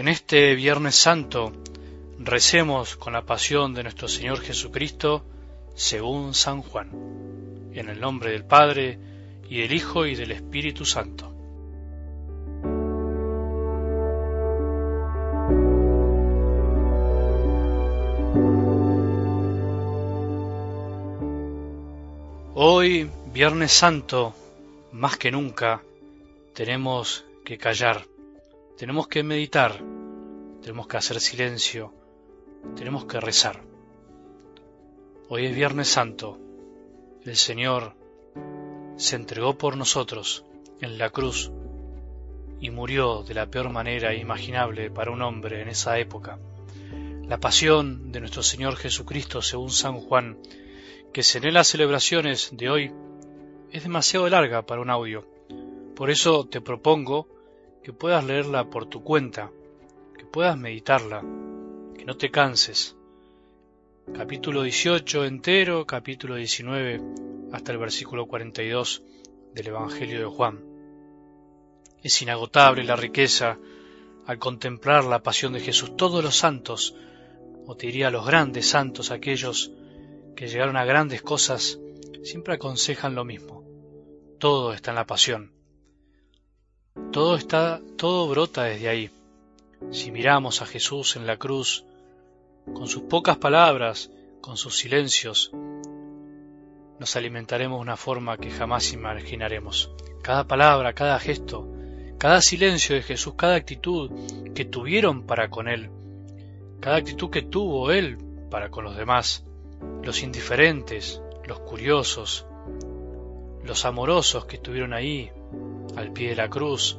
En este Viernes Santo recemos con la pasión de nuestro Señor Jesucristo según San Juan, en el nombre del Padre, y del Hijo, y del Espíritu Santo. Hoy, Viernes Santo, más que nunca, tenemos que callar, tenemos que meditar, tenemos que hacer silencio, tenemos que rezar. Hoy es Viernes Santo, el Señor se entregó por nosotros en la cruz y murió de la peor manera imaginable para un hombre en esa época. La pasión de nuestro Señor Jesucristo según San Juan que en las celebraciones de hoy es demasiado larga para un audio. Por eso te propongo que puedas leerla por tu cuenta, puedas meditarla, que no te canses. Capítulo 18 entero, capítulo 19 hasta el versículo 42 del Evangelio de Juan. Es inagotable la riqueza al contemplar la pasión de Jesús. Todos los santos, o te diría los grandes santos, aquellos que llegaron a grandes cosas, siempre aconsejan lo mismo. Todo está en la pasión. Todo está, todo brota desde ahí. Si miramos a Jesús en la cruz, con sus pocas palabras, con sus silencios, nos alimentaremos de una forma que jamás imaginaremos. Cada palabra, cada gesto, cada silencio de Jesús, cada actitud que tuvieron para con Él, cada actitud que tuvo Él para con los demás, los indiferentes, los curiosos, los amorosos que estuvieron ahí, al pie de la cruz,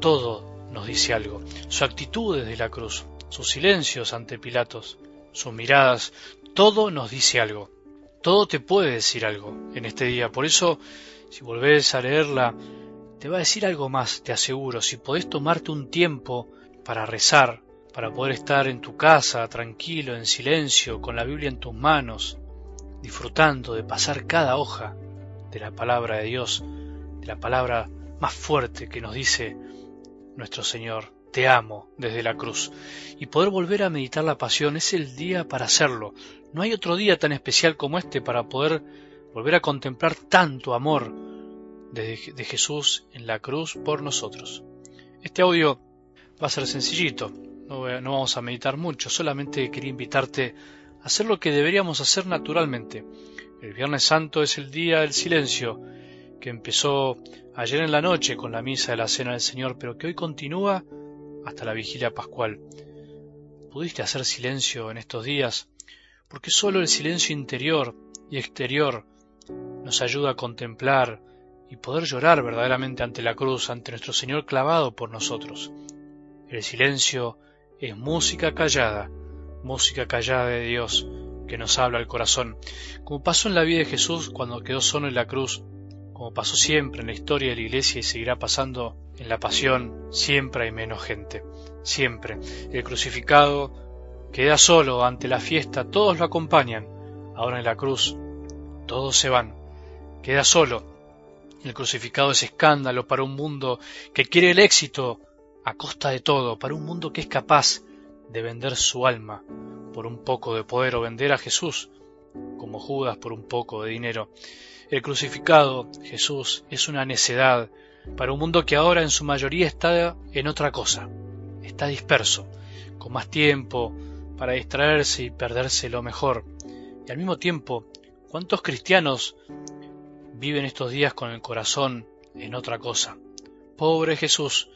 todo nos dice algo. Su actitud desde la cruz, sus silencios ante Pilatos, sus miradas, todo nos dice algo. Todo te puede decir algo en este día. Por eso, si volvés a leerla, te va a decir algo más, te aseguro. Si podés tomarte un tiempo para rezar, para poder estar en tu casa, tranquilo, en silencio, con la Biblia en tus manos, disfrutando de pasar cada hoja de la palabra de Dios, de la palabra más fuerte que nos dice nuestro Señor, te amo desde la cruz. Y poder volver a meditar la pasión es el día para hacerlo. No hay otro día tan especial como este para poder volver a contemplar tanto amor de, Jesús en la cruz por nosotros. Este audio va a ser sencillito, no, vamos a meditar mucho, solamente quería invitarte a hacer lo que deberíamos hacer naturalmente. El Viernes Santo es el día del silencio, que empezó ayer en la noche con la misa de la Cena del Señor, pero que hoy continúa hasta la vigilia pascual. ¿Pudiste hacer silencio en estos días? Porque solo el silencio interior y exterior nos ayuda a contemplar y poder llorar verdaderamente ante la cruz, ante nuestro Señor clavado por nosotros. El silencio es música callada, música callada de Dios que nos habla al corazón, como pasó en la vida de Jesús cuando quedó solo en la cruz, como pasó siempre en la historia de la iglesia y seguirá pasando en la pasión, siempre hay menos gente, siempre. El crucificado queda solo ante la fiesta, todos lo acompañan, ahora en la cruz, todos se van, queda solo. El crucificado es escándalo para un mundo que quiere el éxito, a costa de todo, para un mundo que es capaz de vender su alma por un poco de poder o vender a Jesús como Judas por un poco de dinero. El crucificado, Jesús, es una necedad para un mundo que ahora en su mayoría está en otra cosa, está disperso, con más tiempo para distraerse y perderse lo mejor. Y al mismo tiempo, ¿cuántos cristianos viven estos días con el corazón en otra cosa? Pobre Jesús,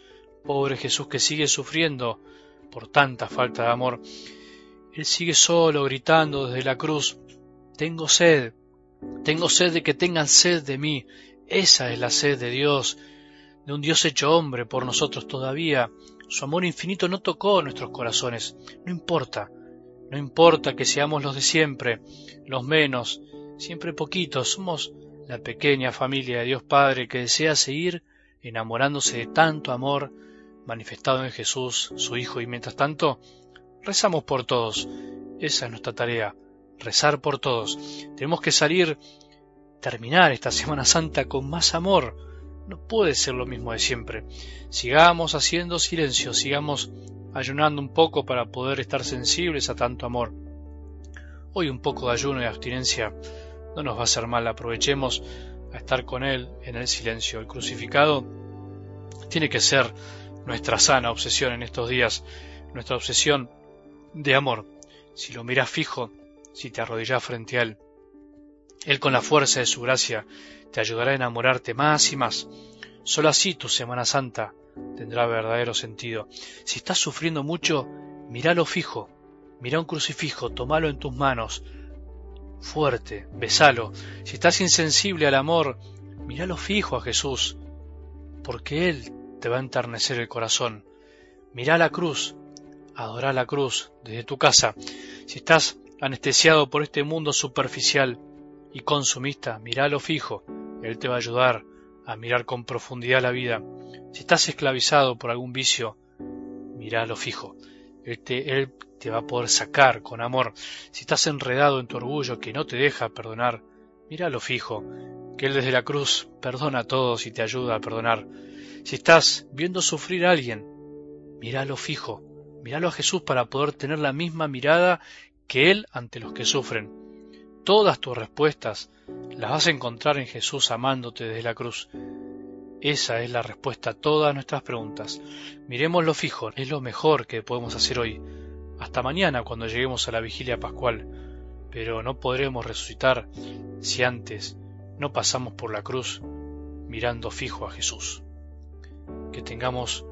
Pobre Jesús que sigue sufriendo por tanta falta de amor. Él sigue solo gritando desde la cruz, tengo sed, tengo sed de que tengan sed de mí. Esa es la sed de Dios, de un Dios hecho hombre por nosotros todavía. Su amor infinito no tocó nuestros corazones. No importa, no importa que seamos los de siempre, los menos, siempre poquitos, somos la pequeña familia de Dios Padre que desea seguir enamorándose de tanto amor manifestado en Jesús, su Hijo, y mientras tanto, rezamos por todos. Esa es nuestra tarea, rezar por todos. Tenemos que salir, terminar esta Semana Santa con más amor. No puede ser lo mismo de siempre. Sigamos haciendo silencio, sigamos ayunando un poco para poder estar sensibles a tanto amor. Hoy un poco de ayuno y abstinencia no nos va a hacer mal, aprovechemos a estar con Él en el silencio. El crucificado tiene que ser nuestra sana obsesión en estos días, nuestra obsesión de amor. Si lo miras fijo, si te arrodillas frente a Él, Él con la fuerza de su gracia te ayudará a enamorarte más y más. Solo así tu Semana Santa tendrá verdadero sentido. Si estás sufriendo mucho, míralo fijo, mira un crucifijo, tomalo en tus manos, fuerte, besalo. Si estás insensible al amor, míralo fijo a Jesús, porque Él te va a enternecer el corazón. Mira la cruz, adora la cruz desde tu casa. Si estás anestesiado por este mundo superficial y consumista, míralo fijo, Él te va a ayudar a mirar con profundidad la vida. Si estás esclavizado por algún vicio, míralo fijo, Él te, él te va a poder sacar con amor. Si estás enredado en tu orgullo que no te deja perdonar, míralo fijo, que Él desde la cruz perdona a todos y te ayuda a perdonar. Si estás viendo sufrir a alguien, míralo fijo, míralo a Jesús para poder tener la misma mirada que Él ante los que sufren. Todas tus respuestas las vas a encontrar en Jesús amándote desde la cruz. Esa es la respuesta a todas nuestras preguntas. Miremos lo fijo, es lo mejor que podemos hacer hoy. Hasta mañana cuando lleguemos a la vigilia pascual. Pero no podremos resucitar si antes no pasamos por la cruz mirando fijo a Jesús. Que tengamos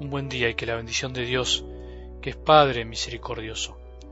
un buen día y que la bendición de Dios, que es Padre misericordioso,